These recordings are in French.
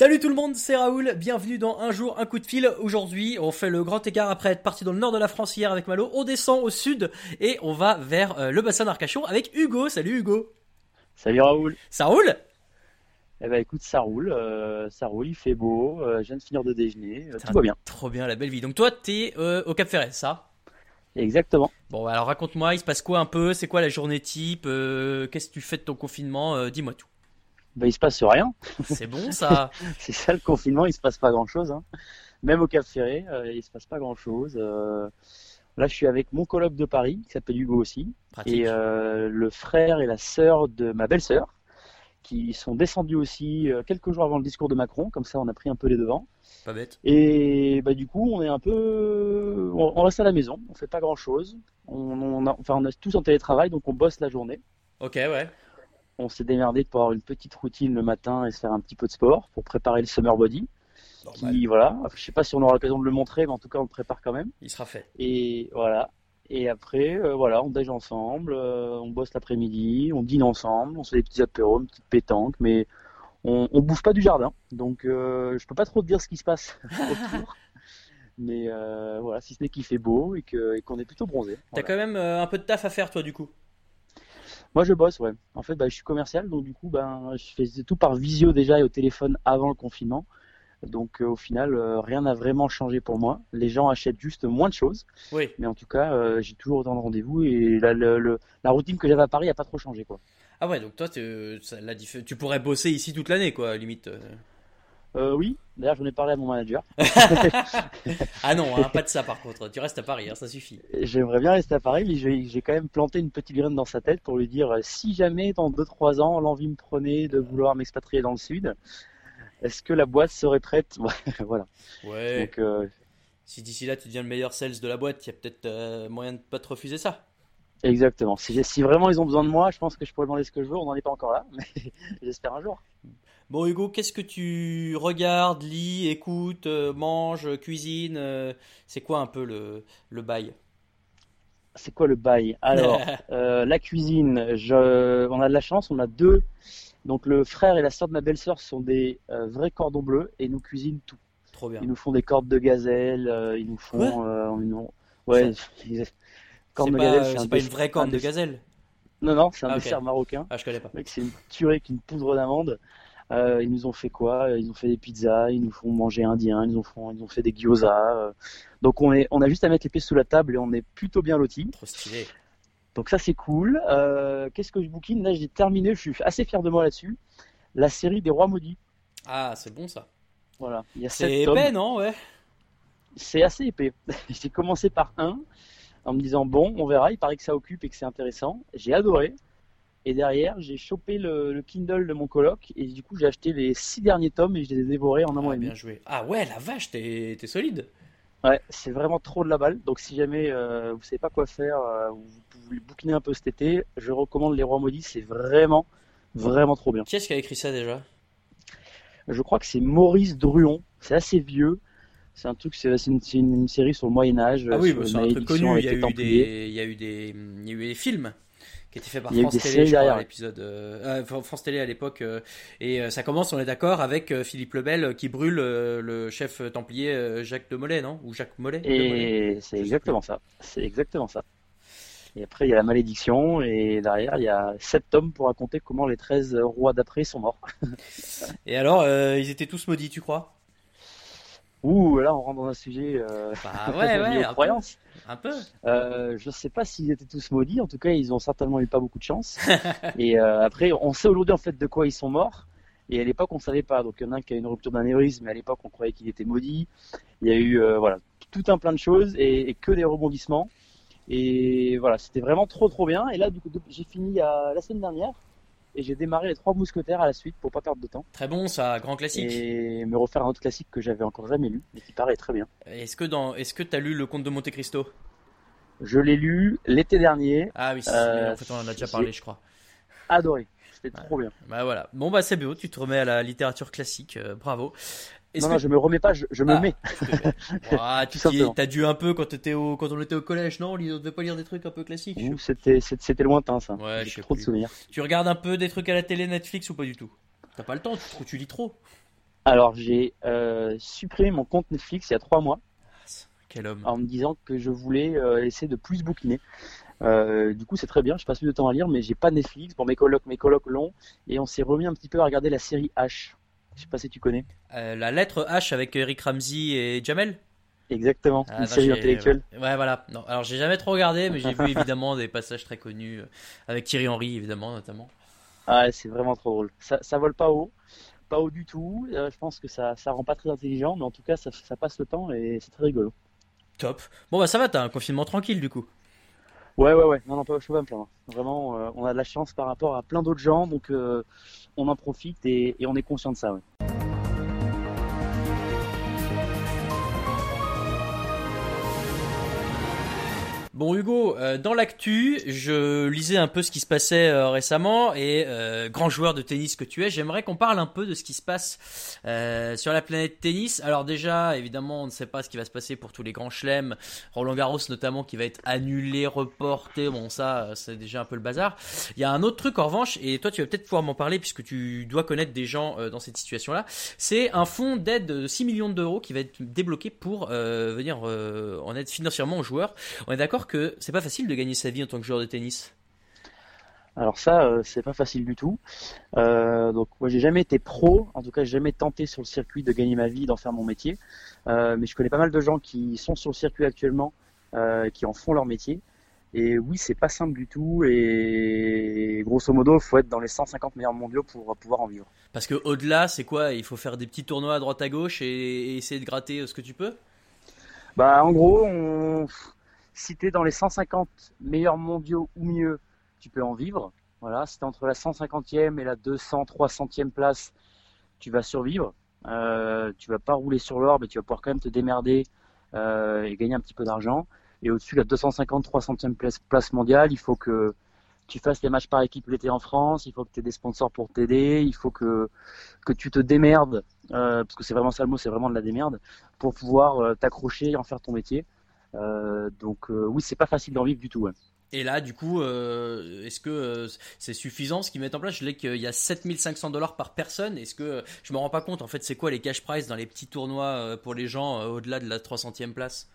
Salut tout le monde, c'est Raoul, bienvenue dans Un jour, un coup de fil. Aujourd'hui, on fait le grand écart après être parti dans le nord de la France hier avec Malo. On descend au sud et on va vers euh, le bassin d'Arcachon avec Hugo. Salut Hugo. Salut Raoul. Ça roule? Eh ben écoute, ça roule, euh, ça roule, il fait beau, euh, je viens de finir de déjeuner, euh, tout va bien. Trop bien, la belle vie. Donc toi, t'es au Cap Ferret, ça? Exactement. Bon, alors raconte-moi, il se passe quoi un peu? C'est quoi la journée type? Qu'est-ce que tu fais de ton confinement? Dis-moi tout. Ben il se passe rien, C'est bon ça c'est ça le confinement, il se passe pas grand chose. Hein. Même au Cap Ferré, euh, il se passe pas grand chose. là, je suis avec mon coloc de Paris, qui s'appelle Hugo aussi, Pratique. et euh, le frère et la sœur de ma belle-sœur, qui sont descendus aussi euh, quelques jours avant le discours de Macron, comme ça on a pris un peu les devants. Pas bête. Et bah du coup, on est un peu, on, on reste à la maison, on fait pas grand chose. On, on a, enfin, on est tous en télétravail, donc on bosse la journée. Ok, ouais. On s'est démerdé pour avoir une petite routine le matin et se faire un petit peu de sport pour préparer le summer body. Normal. Qui, voilà, je sais pas si on aura l'occasion de le montrer, mais en tout cas, on le prépare quand même. Il sera fait. Et voilà. Et après, euh, voilà, on déj ensemble, euh, on bosse l'après-midi, on dîne ensemble, on se fait des petits apéros, une petite pétanque, mais on, on bouge pas du jardin. Donc, euh, je peux pas trop te dire ce qui se passe autour. Mais euh, voilà, si ce n'est qu'il fait beau et qu'on est plutôt bronzé. T'as Voilà. quand même un peu de taf à faire toi du coup Moi, je bosse, ouais. En fait, bah, je suis commercial, donc du coup, ben, je faisais tout par visio déjà et au téléphone avant le confinement. Donc, euh, au final, euh, rien n'a vraiment changé pour moi. Les gens achètent juste moins de choses, Oui. mais en tout cas, euh, j'ai toujours autant de rendez-vous et la, le- le- la routine que j'avais à Paris n'a pas trop changé, quoi. Ah ouais, donc toi, t'es- ça- la diff- tu pourrais bosser ici toute l'année, quoi, limite. Euh. Oui, d'ailleurs, j'en ai parlé à mon manager. Ah non, hein, pas de ça par contre. Tu restes à Paris, hein, ça suffit. J'aimerais bien rester à Paris, mais j'ai quand même planté une petite graine dans sa tête pour lui dire euh, si jamais dans 2-3 ans l'envie me prenait de vouloir m'expatrier dans le sud, est-ce que la boîte serait prête Voilà. Ouais. Donc, euh, Si d'ici là tu deviens le meilleur sales de la boîte, il y a peut-être euh, moyen de pas te refuser ça. Exactement. Si, si vraiment ils ont besoin de moi, je pense que je pourrais demander ce que je veux. On n'en est pas encore là, mais j'espère un jour. Bon Hugo, qu'est-ce que tu regardes, lis, écoutes, euh, manges, cuisines euh, C'est quoi un peu le, le bail? C'est quoi le bail? Alors, euh, la cuisine, je... on a de la chance, on a deux. Donc, le frère et la sœur de ma belle-sœur sont des euh, vrais cordons bleus et nous cuisinent tout. Trop bien. Ils nous font des cordes de gazelle, euh, ils nous font. Ouais, ils- C'est de pas, gazelle, c'est un c'est pas une vraie corne de gazelle. Non, non, c'est un Ah, dessert marocain. Ah, je connais pas. C'est une tuerie avec une poudre d'amande. Euh, ils nous ont fait quoi? Ils ont fait des pizzas, ils nous font manger indien, ils nous font, ils ont fait des gyoza. euh. Donc on est, on a juste à mettre les pieds sous la table et on est plutôt bien lotis. Trop stylé. Donc ça c'est cool. Euh, qu'est-ce que je bouquine? Là j'ai terminé, je suis assez fier de moi là-dessus. La série des Rois Maudits. Ah, c'est bon ça. Voilà, C'est tomes. épais, non? Ouais. C'est assez épais. J'ai commencé par un en me disant bon, on verra. Il paraît que ça occupe et que c'est intéressant. J'ai adoré. Et derrière, j'ai chopé le, le Kindle de mon coloc et du coup, j'ai acheté les six derniers tomes et je les ai dévorés en un mois Ah, et demi. bien joué. Ah ouais, la vache, t'es t'es solide. Ouais, c'est vraiment trop de la balle. Donc, si jamais euh, vous savez pas quoi faire, euh, ou vous voulez bouquiner un peu cet été, je recommande Les Rois Maudits. C'est vraiment, vraiment trop bien. Qui est-ce qui a écrit ça déjà? Je crois que c'est Maurice Druon. C'est assez vieux. C'est un truc, c'est une, série sur le Moyen Âge. Ah oui, bah, c'est un truc connu. Il y a eu des, il y a eu des, il y a eu des films qui étaient faits par France Télé, je crois, l'épisode, euh, euh, France Télé à l'époque. euh, et euh, ça commence, on est d'accord, avec Philippe Lebel qui brûle le chef templier Jacques de Molay, non? Ou Jacques Mollet Et c'est exactement ça. C'est exactement ça. Et après, il y a la malédiction, et derrière, il y a sept tomes pour raconter comment les 13 rois d'après sont morts. Et alors, ils étaient tous maudits, tu crois? Ouh, là, on rentre dans un sujet euh, Bah ouais, ouais, aux un peu. croyances. Un peu. Euh, je sais pas s'ils étaient tous maudits, en tout cas, ils ont certainement eu pas beaucoup de chance. et euh, après, on sait aujourd'hui en fait de quoi ils sont morts. Et à l'époque, on savait pas. Donc, il y en a un qui a eu une rupture d'anévrisme, mais à l'époque, on croyait qu'il était maudit. Il y a eu, euh, voilà, tout un plein de choses et, et que des rebondissements. Et voilà, c'était vraiment trop, trop bien. Et là, du coup, j'ai fini euh, la semaine dernière et j'ai démarré les trois mousquetaires à la suite pour pas perdre de temps Très bon, ça, grand classique. et me refaire un autre classique que j'avais encore jamais lu et qui paraît très bien. Est-ce que dans, est-ce que t'as lu le Comte de Monte Cristo? Je l'ai lu l'été dernier, Ah oui, Euh, en fait, on en a déjà parlé, je crois. adoré. C'était trop bien. Bah voilà. Bon bah c'est beau, tu te remets à la littérature classique, euh, bravo. Non, que non, je me remets pas, je, je me Ah. mets. Ah, tu t'as dû un peu quand au, quand on était au collège, non On devait pas lire des trucs un peu classiques. C'était, lointain ça. Ouais, J'ai trop de souvenirs. Tu regardes un peu des trucs à la télé, Netflix ou pas du tout? T'as pas le temps, tu, tu lis trop. Alors j'ai supprimé mon compte Netflix il y a trois mois. Quel homme. En me disant que je voulais essayer de plus bouquiner. du coup, c'est très bien. Je passe plus de temps à lire, mais j'ai pas Netflix. Bon, mes colocs, mes colocs l'ont, et on s'est remis un petit peu à regarder la série H. Je sais pas si tu connais. la lettre H avec Eric Ramsey et Jamel. Exactement, ah, une série intellectuelle. Ouais, voilà. Non, alors j'ai jamais trop regardé, mais j'ai vu évidemment des passages très connus euh, avec Thierry Henry, évidemment, notamment. Ah, c'est vraiment trop drôle. Ça, ça vole pas haut, pas haut du tout. Euh, je pense que ça, ça rend pas très intelligent, mais en tout cas, ça, ça passe le temps et c'est très rigolo. Top. Bon, bah ça va, t'as un confinement tranquille du coup. Ouais, ouais, ouais. Non, non, pas, je peux pas. Vraiment, euh, on a de la chance par rapport à plein d'autres gens, donc on en profite et, et on est conscient de ça, ouais. Bon Hugo, euh, dans l'actu, je lisais un peu ce qui se passait euh, récemment et euh, grand joueur de tennis que tu es, j'aimerais qu'on parle un peu de ce qui se passe sur la planète tennis. Alors déjà, évidemment, on ne sait pas ce qui va se passer pour tous les grands chelems, Roland Garros notamment qui va être annulé, reporté. Bon ça, c'est déjà un peu le bazar. Il y a un autre truc en revanche et toi tu vas peut-être pouvoir m'en parler puisque tu dois connaître des gens dans cette situation-là. C'est un fonds d'aide de 6 millions d'euros qui va être débloqué pour venir en aide financièrement aux joueurs. On est d'accord que c'est pas facile de gagner sa vie en tant que joueur de tennis. Alors ça, euh, c'est pas facile du tout. Euh, donc moi, j'ai jamais été pro. En tout cas, j'ai jamais tenté sur le circuit de gagner ma vie, d'en faire mon métier. Euh, mais je connais pas mal de gens qui sont sur le circuit actuellement, qui en font leur métier. Et oui, c'est pas simple du tout. Et grosso modo, il faut être dans les 150 meilleurs mondiaux pour pouvoir en vivre. Parce que au-delà, c'est quoi? Il faut faire des petits tournois à droite à gauche et, et essayer de gratter ce que tu peux? Bah, en gros, on si tu es dans les 150 meilleurs mondiaux ou mieux, tu peux en vivre. Voilà, si tu entre la 150e et la 200, 300e place, tu vas survivre. Euh, tu vas pas rouler sur l'or, mais tu vas pouvoir quand même te démerder euh, et gagner un petit peu d'argent. Et au-dessus, la 250, 300e place, mondiale, il faut que tu fasses les matchs par équipe l'été en France, il faut que tu aies des sponsors pour t'aider, il faut que, que tu te démerdes, euh, parce que c'est vraiment ça le mot, c'est vraiment de la démerde, pour pouvoir euh, t'accrocher et en faire ton métier. Euh, donc euh, oui, c'est pas facile d'en vivre du tout. Et là, du coup, euh, est-ce que c'est suffisant ce qu'ils mettent en place? Je l'ai qu'il y a 7500 dollars par personne. Est-ce que je me rends pas compte En fait, c'est quoi les cash prize dans les petits tournois pour les gens au-delà de la 300e place?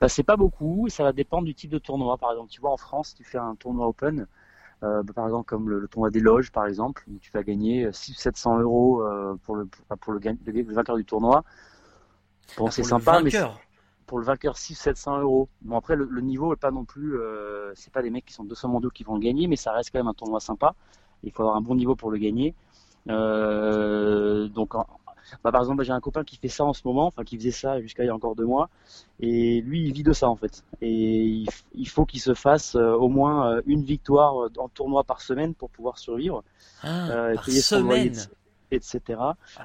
Bah, c'est pas beaucoup. Ça va dépendre du type de tournoi. Par exemple, tu vois, en France, tu fais un tournoi open. Bah, par exemple, comme le, tournoi des loges, par exemple, où tu vas gagner 600-700 euros pour, le, pour, le, le, vainqueur du tournoi. Bon, ah, c'est sympa, mais pour le vainqueur 600-700 euros. Bon après le, niveau est pas non plus, euh, c'est pas des mecs qui sont 200 mondiaux qui vont le gagner, mais ça reste quand même un tournoi sympa. Il faut avoir un bon niveau pour le gagner. Euh, donc bah, par exemple j'ai un copain qui fait ça en ce moment, enfin qui faisait ça jusqu'à il y a encore deux mois, et lui il vit de ça en fait. Et il, faut qu'il se fasse euh, au moins une victoire en tournoi par semaine pour pouvoir survivre, ah, par semaine. etc.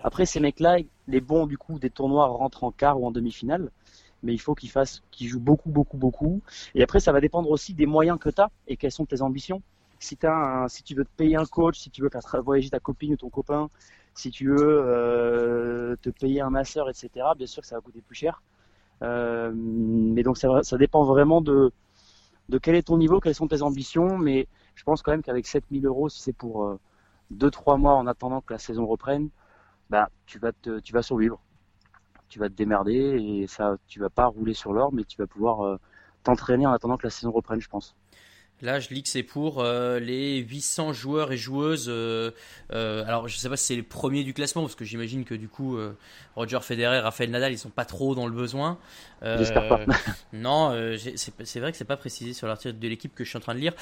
Après ces mecs-là, les bons du coup des tournois rentrent en quart ou en demi-finale mais il faut qu'il fasse, qu'il joue beaucoup, beaucoup, beaucoup. Et après, ça va dépendre aussi des moyens que tu as et quelles sont tes ambitions. Si, as si tu veux te payer un coach, si tu veux faire voyager ta copine ou ton copain, si tu veux euh, te payer un masseur, etc., bien sûr que ça va coûter plus cher. Euh, mais donc ça, ça dépend vraiment de, de quel est ton niveau, quelles sont tes ambitions. Mais je pense quand même qu'avec 7000 euros, si c'est pour 2-3 euh, mois en attendant que la saison reprenne, bah, tu, vas te, tu vas survivre tu vas te démerder et ça, tu vas pas rouler sur l'or, mais tu vas pouvoir euh, t'entraîner en attendant que la saison reprenne, je pense. Là, je lis que c'est pour euh, les 800 joueurs et joueuses. Euh, euh, alors, je sais pas si c'est les premiers du classement, parce que j'imagine que du coup, Roger Federer, Rafael Nadal, ils sont pas trop dans le besoin. J'espère pas. non, c'est vrai que c'est pas précisé sur l'article de l'équipe que je suis en train de lire.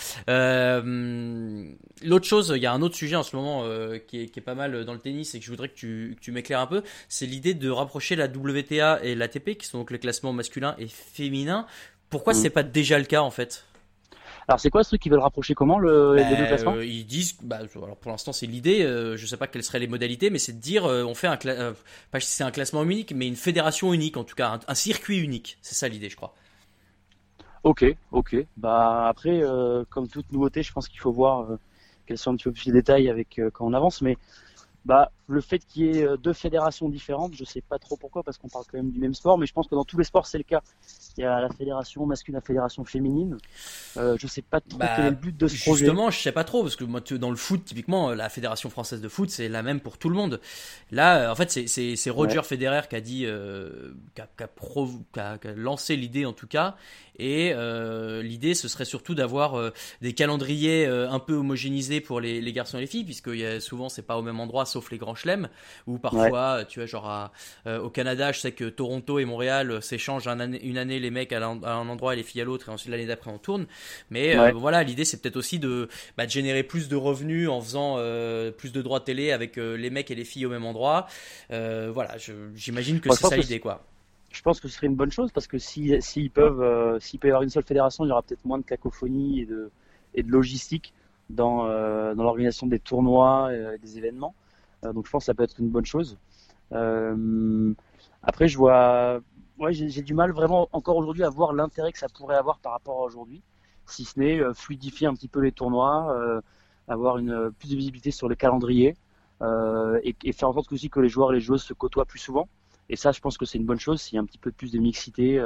L'autre chose, il y a un autre sujet en ce moment qui est, qui, est, pas mal dans le tennis et que je voudrais que tu, que tu m'éclaires un peu. C'est l'idée de rapprocher la WTA et l'ATP, qui sont donc les classements masculins et féminins. Pourquoi mm. c'est pas déjà le cas en fait? Alors c'est quoi ce truc qu'ils veulent rapprocher comment le, les deux bah, classements euh, Ils disent, bah, alors pour l'instant c'est l'idée, euh, je sais pas quelles seraient les modalités, mais c'est de dire euh, on fait un, pas c'est un classement unique, mais une fédération unique en tout cas, un, circuit unique. C'est ça l'idée, je crois. Ok, ok. Bah après, comme toute nouveauté, je pense qu'il faut voir quels sont un petit peu plus les détails avec quand on avance, mais bah le fait qu'il y ait euh, deux fédérations différentes, je sais pas trop pourquoi, parce qu'on parle quand même du même sport, mais je pense que dans tous les sports c'est le cas. Il y a la fédération masculine, la fédération féminine. Euh, je sais pas trop Bah, quel est le but de ce projet. Justement, je sais pas trop parce que moi, dans le foot, typiquement, la fédération française de foot, c'est la même pour tout le monde. Là, euh, en fait, c'est- Roger Federer qui a dit, euh, qui a, lancé l'idée en tout cas. Et euh, l'idée, ce serait surtout d'avoir euh, des calendriers euh, un peu homogénéisés pour les, les garçons et les filles, puisque souvent c'est pas au même endroit, sauf les grands chelems, ou parfois, tu vois, genre à- euh, au Canada, je sais que Toronto et Montréal euh, s'échangent un une année les mecs à, un endroit et les filles à l'autre, et ensuite l'année d'après on tourne. Mais euh, voilà, l'idée c'est peut-être aussi de, bah, de générer plus de revenus en faisant euh, plus de droits télé avec euh, les mecs et les filles au même endroit. Euh, voilà, j'imagine que c'est ça l'idée quoi. Je pense que ce serait une bonne chose parce que si s'ils peuvent, euh, s'il peut y avoir une seule fédération, il y aura peut-être moins de cacophonie et de et de logistique dans euh, dans l'organisation des tournois, euh, et des événements. Euh, donc je pense que ça peut être une bonne chose. Euh, après, je vois, ouais, j'ai du mal vraiment encore aujourd'hui à voir l'intérêt que ça pourrait avoir par rapport à aujourd'hui, si ce n'est euh, fluidifier un petit peu les tournois, avoir une plus de visibilité sur les calendriers euh, et, faire en sorte aussi que les joueurs et les joueuses se côtoient plus souvent. Et ça, je pense que c'est une bonne chose. S'il y a un petit peu plus de mixité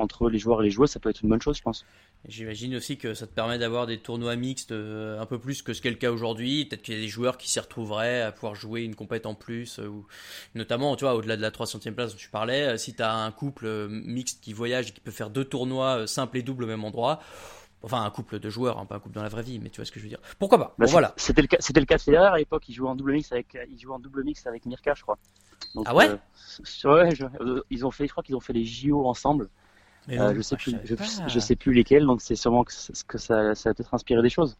entre les joueurs et les joueuses, ça peut être une bonne chose, je pense. J'imagine aussi que ça te permet d'avoir des tournois mixtes euh, un peu plus que ce qu'est le cas aujourd'hui. Peut-être qu'il y a des joueurs qui s'y retrouveraient à pouvoir jouer une compète en plus. euh, ou... Notamment, tu vois, au-delà de la 300e place dont tu parlais, euh, si tu as un couple mixte qui voyage et qui peut faire deux tournois simples et doubles au même endroit, enfin un couple de joueurs, hein, pas un couple dans la vraie vie, mais tu vois ce que je veux dire. Pourquoi pas? Bah, Bon, voilà. C'était le cas, c'était le cas de Federer à l'époque. Il jouait en double mix avec, il jouait en double mix avec Mirka, je crois. Donc, Ah ouais? euh, ouais, je- euh, ils ont fait, je crois qu'ils ont fait les JO ensemble. Mais Euh, je sais plus, je, sais plus lesquels. Donc c'est sûrement que, que ça, ça a peut-être inspiré des choses.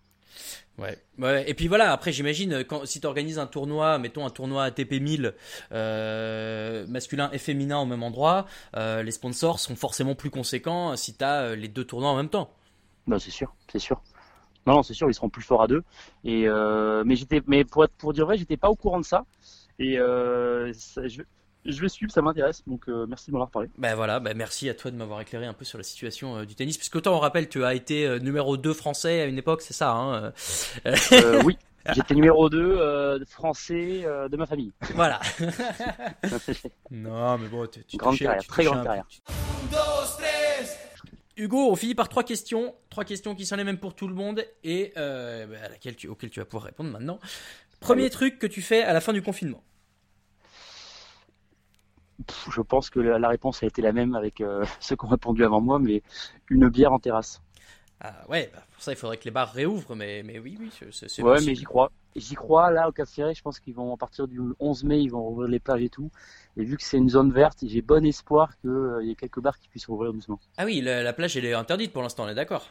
Ouais. ouais. Et puis voilà, après j'imagine quand si tu organises un tournoi, mettons un tournoi ATP 1000 euh, masculin et féminin au même endroit, euh, les sponsors sont forcément plus conséquents si tu as les deux tournois en même temps. Bah, c'est sûr, c'est sûr. Non, non, c'est sûr, ils seront plus forts à deux. Et euh, mais j'étais, mais pour être, pour dire vrai, j'étais pas au courant de ça. Et je, je vais suivre, ça m'intéresse. Donc euh, merci de m'en avoir parlé. Ben voilà, ben merci à toi de m'avoir éclairé un peu sur la situation euh, du tennis, puisque autant on rappelle, tu as été euh, numéro 2 français à une époque, c'est ça, hein euh, oui, j'étais numéro 2 français de ma famille. Voilà. non, mais bon, tu, tu Grande touchais- carrière, tu très grande peu. Hugo, on finit par trois questions, trois questions qui sont les mêmes pour tout le monde et bah, à laquelle tu, auxquelles tu vas pouvoir répondre maintenant. Premier Allez. truc que tu fais à la fin du confinement. Je pense que la, réponse a été la même avec euh, ceux qui ont répondu avant moi, mais une bière en terrasse. Ah ouais, bah, pour ça il faudrait que les bars réouvrent, mais, mais oui, oui, c'est- Ouais, mais j'y crois. J'y crois, là, au Cap Ferré, je pense qu'ils vont, à partir du 11 mai, ils vont rouvrir les plages et tout. Et vu que c'est une zone verte, j'ai bon espoir qu'il y ait quelques bars qui puissent rouvrir doucement. Ah oui, la, la plage elle est interdite pour l'instant, on est d'accord?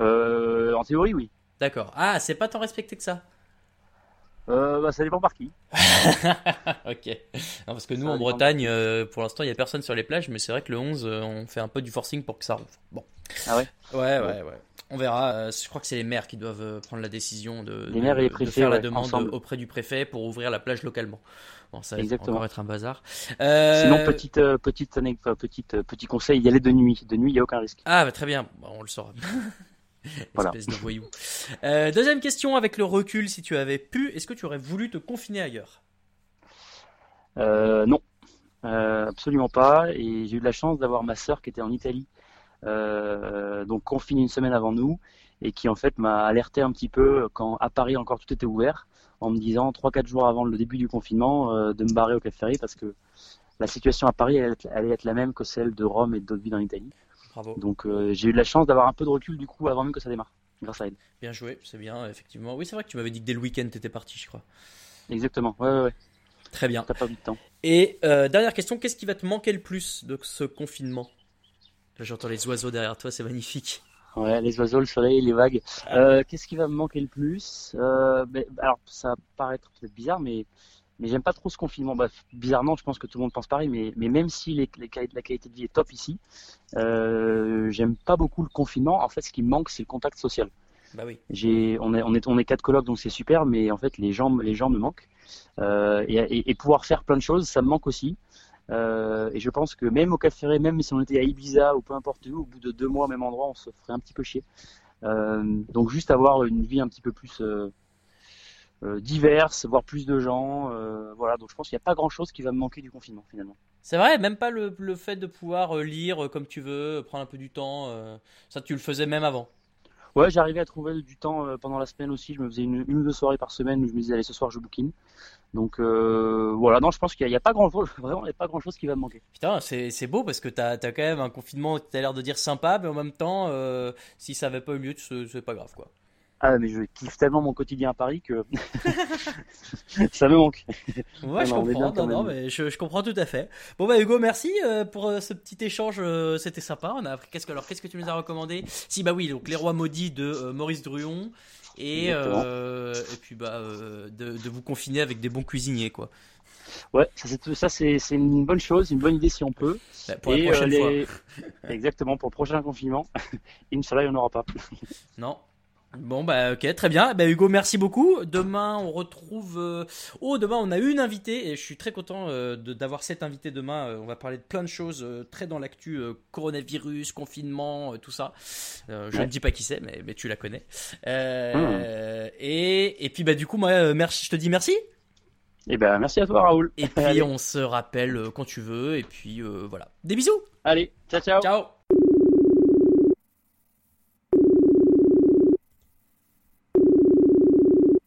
Euh, en théorie, oui. D'accord. Ah, c'est pas tant respecté que ça. Euh, bah, ça dépend par qui. ok. Non, parce que nous Ça en. Bretagne, euh, pour l'instant il y a personne sur les plages, mais c'est vrai que le 11, euh, on fait un peu du forcing pour que ça rouvre. Bon. Ah ouais? Ouais, ouais, ouais. On verra. Je crois que c'est les maires qui doivent prendre la décision de, Les de- maires et les de préfets, faire la demande ensemble. auprès du préfet pour ouvrir la plage localement. Bon, ça va Exactement. encore être un bazar. Sinon, petite, petite, petite, euh, petit conseil, y aller de nuit. De nuit, il n'y a aucun risque. Ah, bah, très bien. Bon, on le saura. Voilà. Espèce de voyou. Euh, deuxième question avec le recul, si tu avais pu, est-ce que tu aurais voulu te confiner ailleurs? Euh, non, Euh, absolument pas. Et j'ai eu de la chance d'avoir ma sœur qui était en Italie, donc confinée une semaine avant nous, et qui en fait m'a alerté un petit peu quand à Paris encore tout était ouvert, en me disant 3-4 jours avant le début du confinement de me barrer au Cap Ferry parce que la situation à Paris allait être, allait être la même que celle de Rome et d'autres villes en Italie. Bravo. Donc euh, j'ai eu la chance d'avoir un peu de recul du coup avant même que ça démarre, grâce à elle. Bien joué, c'est bien, effectivement. Oui, c'est vrai que tu m'avais dit que dès le week-end, t'étais parti, je crois. Exactement. Ouais, ouais, ouais. Très bien. T'as pas eu de temps. Et euh, dernière question, qu'est-ce qui va te manquer le plus de ce confinement? Là, j'entends les oiseaux derrière toi, c'est magnifique. Ouais, les oiseaux, le soleil, les vagues. Euh, Qu'est-ce qui va me manquer le plus? Ben, Alors, ça va paraître peut-être bizarre, mais, mais j'aime pas trop ce confinement. Bah, bizarrement, je pense que tout le monde pense pareil, mais, mais même si les, les quali- la qualité de vie est top ici, euh, j'aime pas beaucoup le confinement. En fait, ce qui me manque, c'est le contact social. Bah oui. J'ai, on est, on est, on est quatre colocs, donc c'est super, mais en fait, les gens, les gens me manquent. Euh, et, et, et pouvoir faire plein de choses, ça me manque aussi. Euh, et je pense que même au Cap Ferré, même si on était à Ibiza ou peu importe où, au bout de deux mois au même endroit, on se ferait un petit peu chier. Donc juste avoir une vie un petit peu plus, diverses, voir plus de gens. voilà, donc je pense qu'il n'y a pas grand-chose qui va me manquer du confinement finalement. C'est vrai, même pas le, le, fait de pouvoir lire comme tu veux, prendre un peu du temps. ça, tu le faisais même avant. Ouais, j'arrivais à trouver du temps euh, pendant la semaine aussi. Je me faisais une, une, ou deux soirées par semaine où je me disais allez ce soir je bouquine. Donc euh, voilà, non, je pense qu'il n'y a, pas grand chose, vraiment, il n'y a pas grand chose qui va me manquer. Putain, c'est beau parce que tu as, quand même un confinement, tu as l'air de dire sympa, mais en même temps, euh, si ça n'avait pas eu lieu, c'est pas grave quoi. Ah, mais je kiffe tellement mon quotidien à Paris que ça me manque. Ouais, je comprends. Non, mais je, comprends tout à fait. Bon, bah, Hugo, merci euh, pour euh, ce petit échange. Euh, c'était sympa. On a appris. Qu'est-ce que, alors, qu'est-ce que tu nous as recommandé? Si, bah oui, donc Les Rois Maudits de Maurice Druon. Et, et puis, bah, de, vous confiner avec des bons cuisiniers, quoi. Ouais, ça c'est une bonne chose, une bonne idée si on peut. Bah, pour la prochaine fois. Exactement, pour le prochain confinement. Inch'Allah, il n'y en aura pas. Non, Bon bah ok très bien. Bah Hugo merci beaucoup. Demain on retrouve euh, oh demain on a une invitée et je suis très content euh, d'avoir cette invitée demain. Euh, on va parler de plein de choses très dans l'actu coronavirus confinement tout ça. Je ne dis pas qui c'est mais, mais, tu la connais. Hmm. et, et puis bah du coup moi merci je te dis merci. Et eh ben merci à toi Raoul. Et puis on se rappelle quand tu veux. Et puis voilà. Des bisous. Allez ciao ciao. Ciao